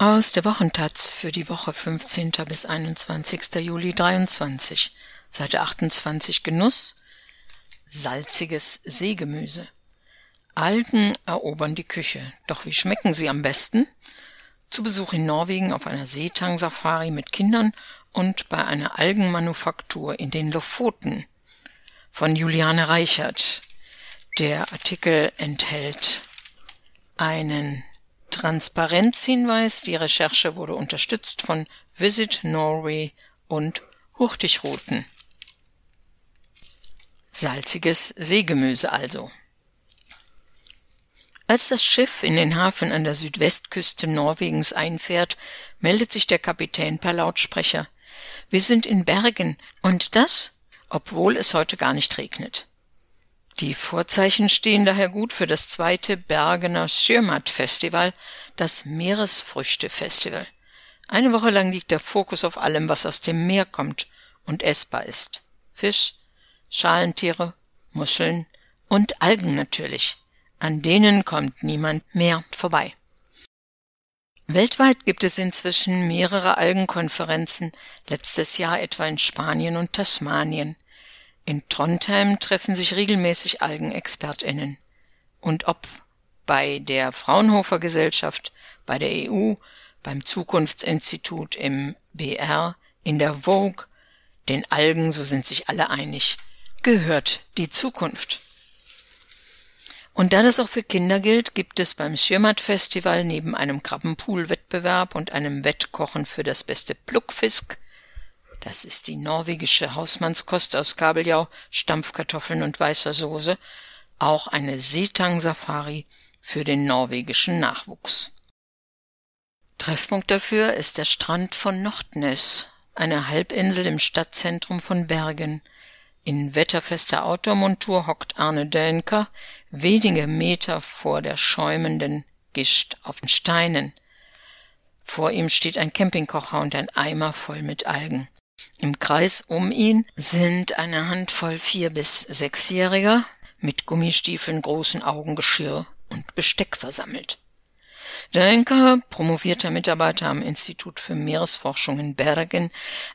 Aus der Wochentaz für die Woche 15. bis 21. Juli 23, Seite 28 Genuss, salziges Seegemüse. Algen erobern die Küche. Doch wie schmecken sie am besten? Zu Besuch in Norwegen auf einer Seetang-Safari mit Kindern und bei einer Algenmanufaktur in den Lofoten. Von Juliane Reichert. Der Artikel enthält einen Transparenzhinweis. Die Recherche wurde unterstützt von Visit Norway und Hurtigruten. Salziges Seegemüse also. Als das Schiff in den Hafen an der Südwestküste Norwegens einfährt, meldet sich der Kapitän per Lautsprecher. Wir sind in Bergen und das, obwohl es heute gar nicht regnet. Die Vorzeichen stehen daher gut für das zweite Bergener Schirmat-Festival, das Meeresfrüchte-Festival. Eine Woche lang liegt der Fokus auf allem, was aus dem Meer kommt und essbar ist. Fisch, Schalentiere, Muscheln und Algen natürlich. An denen kommt niemand mehr vorbei. Weltweit gibt es inzwischen mehrere Algenkonferenzen, letztes Jahr etwa in Spanien und Tasmanien. In Trondheim treffen sich regelmäßig Algenexpertinnen. Und ob bei der Fraunhofer Gesellschaft, bei der EU, beim Zukunftsinstitut im BR, in der Vogue, den Algen, so sind sich alle einig, gehört die Zukunft. Und da das auch für Kinder gilt, gibt es beim Schirmat-Festival neben einem Krabbenpool-Wettbewerb und einem Wettkochen für das beste Pluckfisk das ist die norwegische Hausmannskost aus Kabeljau, Stampfkartoffeln und weißer Soße, auch eine Seetang-Safari für den norwegischen Nachwuchs. Treffpunkt dafür ist der Strand von Nordnes, eine Halbinsel im Stadtzentrum von Bergen. In wetterfester Outdoor-Montur hockt Arne Dönker wenige Meter vor der schäumenden Gischt auf den Steinen. Vor ihm steht ein Campingkocher und ein Eimer voll mit Algen. Im Kreis um ihn sind eine Handvoll vier bis sechsjähriger mit Gummistiefeln, großen Augengeschirr und Besteck versammelt. Dönker, promovierter Mitarbeiter am Institut für Meeresforschung in Bergen,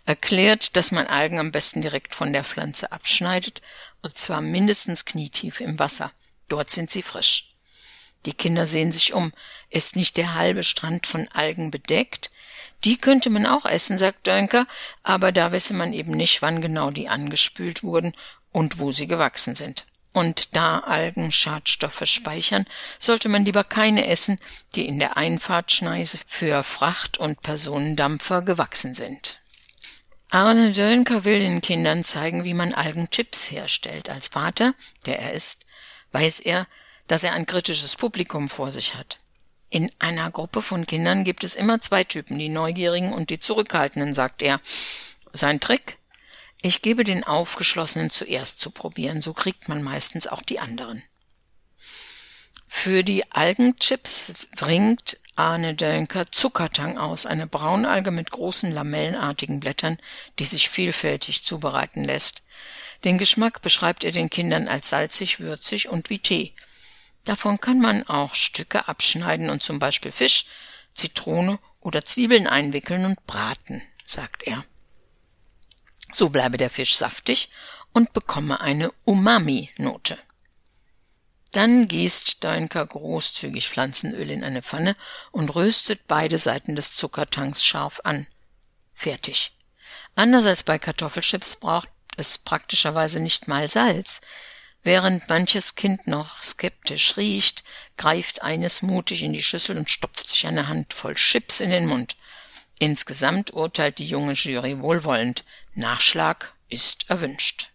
erklärt, dass man Algen am besten direkt von der Pflanze abschneidet, und zwar mindestens knietief im Wasser. Dort sind sie frisch. Die Kinder sehen sich um. Ist nicht der halbe Strand von Algen bedeckt? Die könnte man auch essen, sagt Dönker, aber da wisse man eben nicht, wann genau die angespült wurden und wo sie gewachsen sind. Und da Algen Schadstoffe speichern, sollte man lieber keine essen, die in der Einfahrtschneise für Fracht- und Personendampfer gewachsen sind. Arne Dönker will den Kindern zeigen, wie man Algenchips herstellt. Als Vater, der er ist, weiß er, dass er ein kritisches Publikum vor sich hat. In einer Gruppe von Kindern gibt es immer zwei Typen, die Neugierigen und die Zurückhaltenden, sagt er. Sein Trick? Ich gebe den Aufgeschlossenen zuerst zu probieren, so kriegt man meistens auch die anderen. Für die Algenchips bringt Arne Dönker Zuckertang aus, eine Braunalge mit großen lamellenartigen Blättern, die sich vielfältig zubereiten lässt. Den Geschmack beschreibt er den Kindern als salzig, würzig und wie Tee. Davon kann man auch Stücke abschneiden und zum Beispiel Fisch, Zitrone oder Zwiebeln einwickeln und braten, sagt er. So bleibe der Fisch saftig und bekomme eine Umami-Note. Dann gießt Deinker großzügig Pflanzenöl in eine Pfanne und röstet beide Seiten des Zuckertanks scharf an. Fertig. Anders als bei Kartoffelchips braucht es praktischerweise nicht mal Salz. Während manches Kind noch skeptisch riecht, greift eines mutig in die Schüssel und stopft sich eine Handvoll Chips in den Mund. Insgesamt urteilt die junge Jury wohlwollend. Nachschlag ist erwünscht.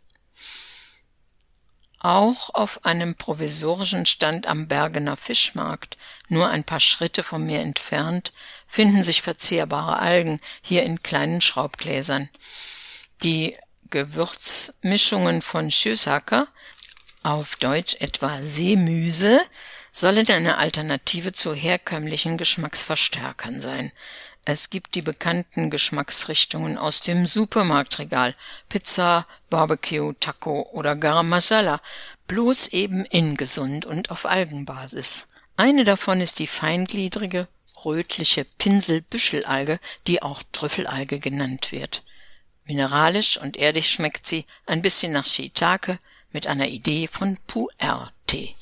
Auch auf einem provisorischen Stand am Bergener Fischmarkt, nur ein paar Schritte vom Meer entfernt, finden sich verzehrbare Algen, hier in kleinen Schraubgläsern. Die Gewürzmischungen von Schösacker auf Deutsch etwa Seemüse, sollen eine Alternative zu herkömmlichen Geschmacksverstärkern sein. Es gibt die bekannten Geschmacksrichtungen aus dem Supermarktregal Pizza, Barbecue, Taco oder Garam Masala, bloß eben ingesund und auf Algenbasis. Eine davon ist die feingliedrige, rötliche Pinselbüschelalge, die auch Trüffelalge genannt wird. Mineralisch und erdig schmeckt sie ein bisschen nach Shiitake mit einer Idee von Puer-Tee.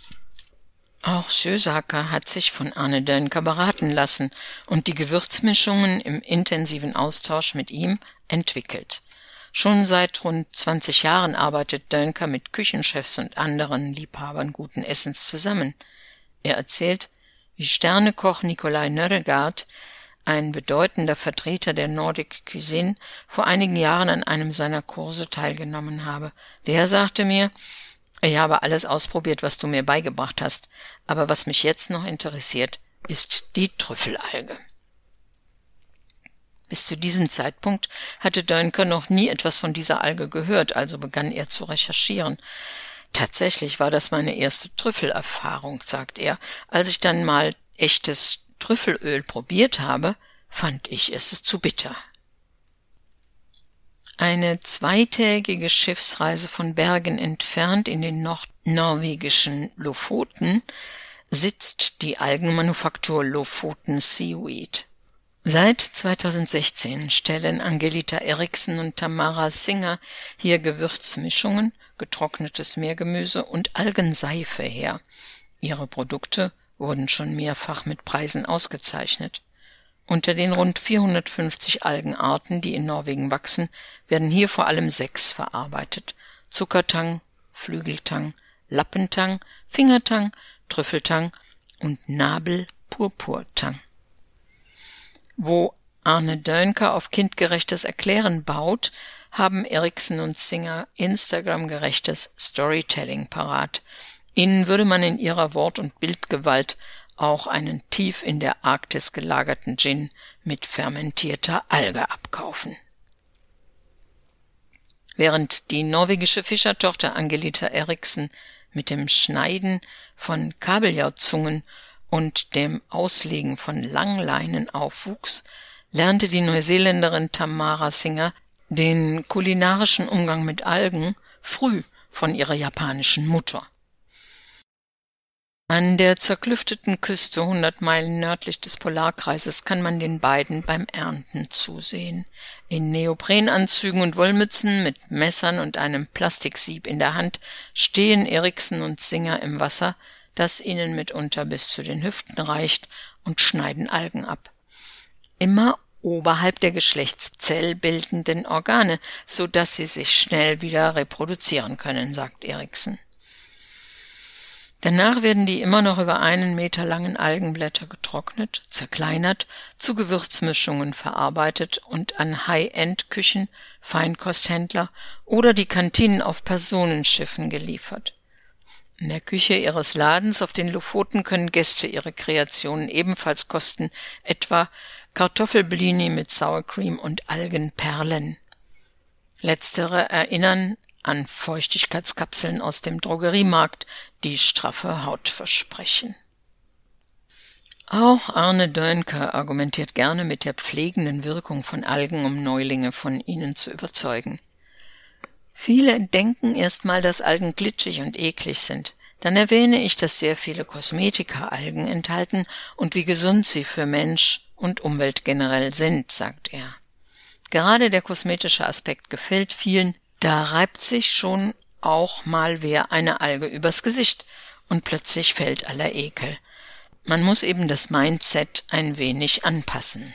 Auch Schösaker hat sich von Arne Dönker beraten lassen und die Gewürzmischungen im intensiven Austausch mit ihm entwickelt. Schon seit rund 20 Jahren arbeitet Dönker mit Küchenchefs und anderen Liebhabern guten Essens zusammen. Er erzählt, wie Sternekoch Nikolai Nörregard, ein bedeutender Vertreter der Nordic Cuisine, vor einigen Jahren an einem seiner Kurse teilgenommen habe. Der sagte mir, ich habe alles ausprobiert, was du mir beigebracht hast, aber was mich jetzt noch interessiert, ist die Trüffelalge. Bis zu diesem Zeitpunkt hatte Dönker noch nie etwas von dieser Alge gehört, also begann er zu recherchieren. Tatsächlich war das meine erste Trüffelerfahrung, sagt er. Als ich dann mal echtes Trüffelöl probiert habe, fand ich es zu bitter. Eine zweitägige Schiffsreise von Bergen entfernt in den nordnorwegischen Lofoten sitzt die Algenmanufaktur Lofoten Seaweed. Seit 2016 stellen Angelita Eriksen und Tamara Singer hier Gewürzmischungen, getrocknetes Meergemüse und Algenseife her. Ihre Produkte wurden schon mehrfach mit Preisen ausgezeichnet. Unter den rund 450 Algenarten, die in Norwegen wachsen, werden hier vor allem sechs verarbeitet. Zuckertang, Flügeltang, Lappentang, Fingertang, Trüffeltang und Nabelpurpurtang. Wo Arne Dönker auf kindgerechtes Erklären baut, haben Eriksen und Singer Instagram-gerechtes Storytelling parat. Ihnen würde man in ihrer Wort- und Bildgewalt auch einen tief in der Arktis gelagerten Gin mit fermentierter Alge abkaufen. Während die norwegische Fischertochter Angelita Eriksen mit dem Schneiden von Kabeljauzungen und dem Auslegen von Langleinen aufwuchs, lernte die Neuseeländerin Tamara Singer den kulinarischen Umgang mit Algen früh von ihrer japanischen Mutter. An der zerklüfteten Küste hundert Meilen nördlich des Polarkreises kann man den beiden beim Ernten zusehen. In Neoprenanzügen und Wollmützen mit Messern und einem Plastiksieb in der Hand stehen Eriksen und Singer im Wasser, das ihnen mitunter bis zu den Hüften reicht, und schneiden Algen ab. Immer oberhalb der geschlechtszellbildenden Organe, so dass sie sich schnell wieder reproduzieren können, sagt Eriksen. Danach werden die immer noch über einen Meter langen Algenblätter getrocknet, zerkleinert, zu Gewürzmischungen verarbeitet und an High-End-Küchen, Feinkosthändler oder die Kantinen auf Personenschiffen geliefert. In der Küche ihres Ladens auf den Lofoten können Gäste ihre Kreationen ebenfalls kosten, etwa Kartoffelblini mit Sour Cream und Algenperlen. Letztere erinnern an Feuchtigkeitskapseln aus dem Drogeriemarkt, die straffe Haut versprechen. Auch Arne Dönker argumentiert gerne mit der pflegenden Wirkung von Algen, um Neulinge von ihnen zu überzeugen. Viele denken erstmal, dass Algen glitschig und eklig sind. Dann erwähne ich, dass sehr viele Kosmetika-Algen enthalten und wie gesund sie für Mensch und Umwelt generell sind, sagt er. Gerade der kosmetische Aspekt gefällt vielen, da reibt sich schon auch mal wer eine Alge übers Gesicht und plötzlich fällt aller Ekel. Man muss eben das Mindset ein wenig anpassen.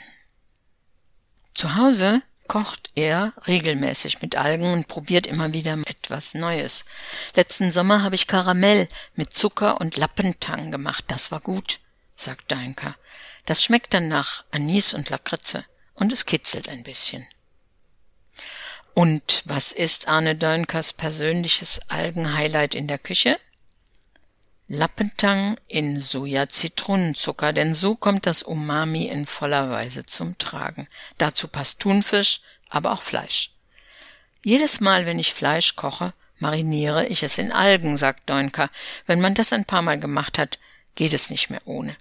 Zu Hause kocht er regelmäßig mit Algen und probiert immer wieder etwas Neues. Letzten Sommer habe ich Karamell mit Zucker und Lappentang gemacht. Das war gut, sagt Deinka. Das schmeckt dann nach Anis und Lakritze und es kitzelt ein bisschen. Und was ist Arne Dörnkers persönliches Algenhighlight in der Küche? Lappentang in Soja-Zitronenzucker, denn so kommt das Umami in voller Weise zum Tragen. Dazu passt Thunfisch, aber auch Fleisch. Jedes Mal, wenn ich Fleisch koche, mariniere ich es in Algen, sagt Deunker. Wenn man das ein paar Mal gemacht hat, geht es nicht mehr ohne.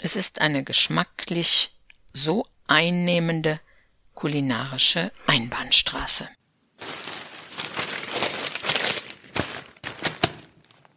Es ist eine geschmacklich so einnehmende kulinarische Einbahnstraße.